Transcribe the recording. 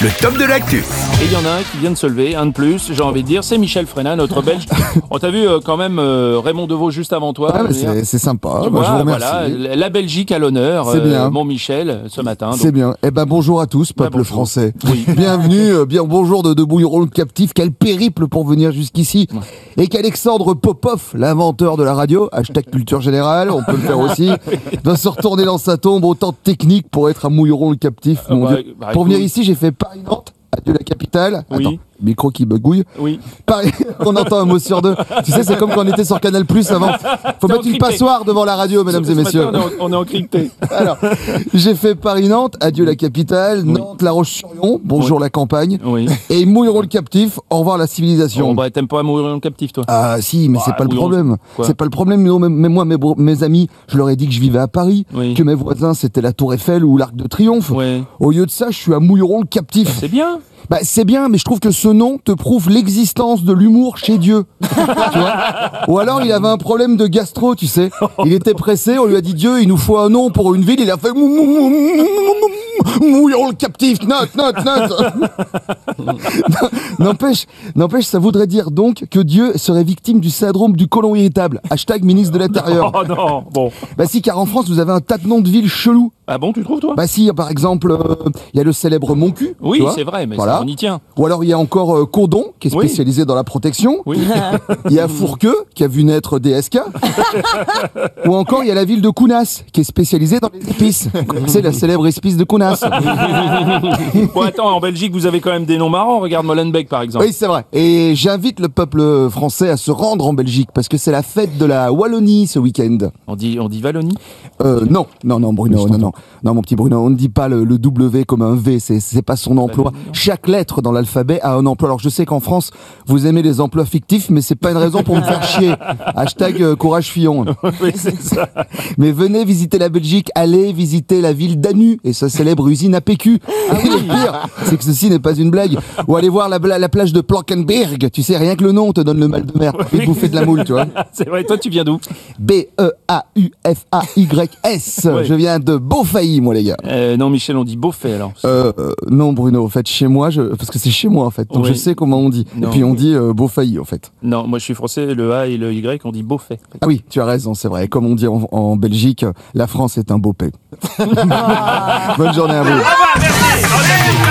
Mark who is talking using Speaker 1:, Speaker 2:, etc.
Speaker 1: le top de l'actu.
Speaker 2: Et il y en a un qui vient de se lever, un de plus, j'ai envie de dire, c'est Michel Freinet, notre belge. On t'a vu euh, quand même euh, Raymond Devaux juste avant toi.
Speaker 3: Ah, c'est sympa,
Speaker 2: Tu
Speaker 3: bah, je vous remercie.
Speaker 2: voilà, la Belgique à l'honneur,
Speaker 3: C'est
Speaker 2: euh,
Speaker 3: bien.
Speaker 2: mon Michel, ce matin.
Speaker 3: C'est bien. Eh ben bonjour à tous,
Speaker 2: Bah,
Speaker 3: peuple français.
Speaker 2: Oui.
Speaker 3: Bienvenue, euh, bien bonjour de, de Bouilleron le captif. Quel périple pour venir jusqu'ici. Et qu'Alexandre Popov, l'inventeur de la radio, hashtag culture générale, on peut le faire aussi, doit se retourner dans sa tombe. Autant de techniques pour être un Mouilleron le captif. Mon
Speaker 2: bah,
Speaker 3: Dieu.
Speaker 2: bah,
Speaker 3: pour
Speaker 2: écoute.
Speaker 3: venir ici, j'ai fait Paris-Nantes. Adieu la capitale.
Speaker 2: Oui.
Speaker 3: Attends, micro qui begouille.
Speaker 2: Oui.
Speaker 3: Paris, on entend un mot sur deux. Tu sais, c'est comme quand on était sur Canal Plus avant. Faut mettre une passoire devant la radio, mesdames et messieurs.
Speaker 2: on est en- on est encrypté.
Speaker 3: Alors, j'ai fait Paris-Nantes, adieu la capitale, Nantes, La Roche-sur-Yon, bonjour la campagne,
Speaker 2: Oui.
Speaker 3: et Mouilleron le captif, au revoir la civilisation.
Speaker 2: Bon, bah, t'aimes pas mourir en captif, toi?
Speaker 3: Ah si, mais c'est
Speaker 2: Ouais,
Speaker 3: pas le problème. C'est pas le problème. Mais, mais moi, mes, amis, je leur ai dit que je vivais à Paris, que mes voisins c'était la Tour Eiffel ou l'Arc de Triomphe. Au lieu de ça, je suis à Mouilleron le captif.
Speaker 2: C'est bien.
Speaker 3: Bah c'est bien, mais je trouve que ce nom te prouve l'existence de l'humour chez Dieu. tu vois Ou alors il avait un problème de gastro, tu sais. Il était pressé, on lui a dit Dieu, il nous faut un nom pour une ville, il a fait mou- mou- mou- mou- mou- mou- Mouillon le captif, note, note, note. N'empêche, n'empêche, ça voudrait dire donc que Dieu serait victime du syndrome du côlon irritable. Hashtag ministre de l'Intérieur.
Speaker 2: Oh non, bon.
Speaker 3: Bah si, car en France, vous avez un tas de noms de villes chelous.
Speaker 2: Ah bon, tu trouves, toi
Speaker 3: Bah si, par exemple, euh, il y a le célèbre Moncu.
Speaker 2: Oui, c'est vrai, mais
Speaker 3: Voilà.
Speaker 2: ça, on y tient.
Speaker 3: Ou alors il y a encore euh, Codon, qui est
Speaker 2: Oui.
Speaker 3: spécialisé dans la protection.
Speaker 2: Oui.
Speaker 3: Il y a Fourqueux, qui a vu naître DSK. Ou encore il y a la ville de Kounas, qui est spécialisée dans les épices. C'est la célèbre épice de Kounas.
Speaker 2: bon, attends, en Belgique, vous avez quand même des noms marrants. Regarde Molenbeek, par exemple.
Speaker 3: Oui, c'est vrai. Et j'invite le peuple français à se rendre en Belgique, parce que c'est la fête de la Wallonie ce week-end.
Speaker 2: On dit, on dit Wallonie?
Speaker 3: Euh, non, non, non, Bruno, non, non, non, mon petit Bruno, on ne dit pas le, le W comme un V, c'est, pas son emploi. Chaque lettre dans l'alphabet a un emploi. Alors je sais qu'en France, vous aimez les emplois fictifs, mais c'est pas une raison pour me faire chier. Hashtag euh, courage Fillon.
Speaker 2: Oui, c'est ça.
Speaker 3: Mais venez visiter la Belgique, allez visiter la ville d'Anu et sa célèbre usine à PQ. Et le pire, c'est que ceci n'est pas une blague. Ou allez voir la, la plage de Plankenberg. Tu sais, rien que le nom te donne le mal de mer. Et bouffer de la moule, tu vois.
Speaker 2: C'est vrai, toi, tu viens d'où?
Speaker 3: B-E-A-U-F-A-Y-S.
Speaker 2: Ouais.
Speaker 3: Je viens de Beaufailly, moi, les gars.
Speaker 2: euh, Non, Michel, on dit Beaufait, alors.
Speaker 3: Euh, euh, non, Bruno, en fait, chez moi, je... parce que c'est chez moi, en fait. Donc
Speaker 2: Oui.
Speaker 3: je sais comment on dit.
Speaker 2: Non.
Speaker 3: Et puis on dit euh, Beaufailly, en fait.
Speaker 2: Non, moi, je suis français, le A et le Y, on dit Beaufait.
Speaker 3: Ah oui, tu as raison, c'est vrai. Comme on dit en, en Belgique, la France est un beau pays. Bonne journée à vous.
Speaker 1: Merci.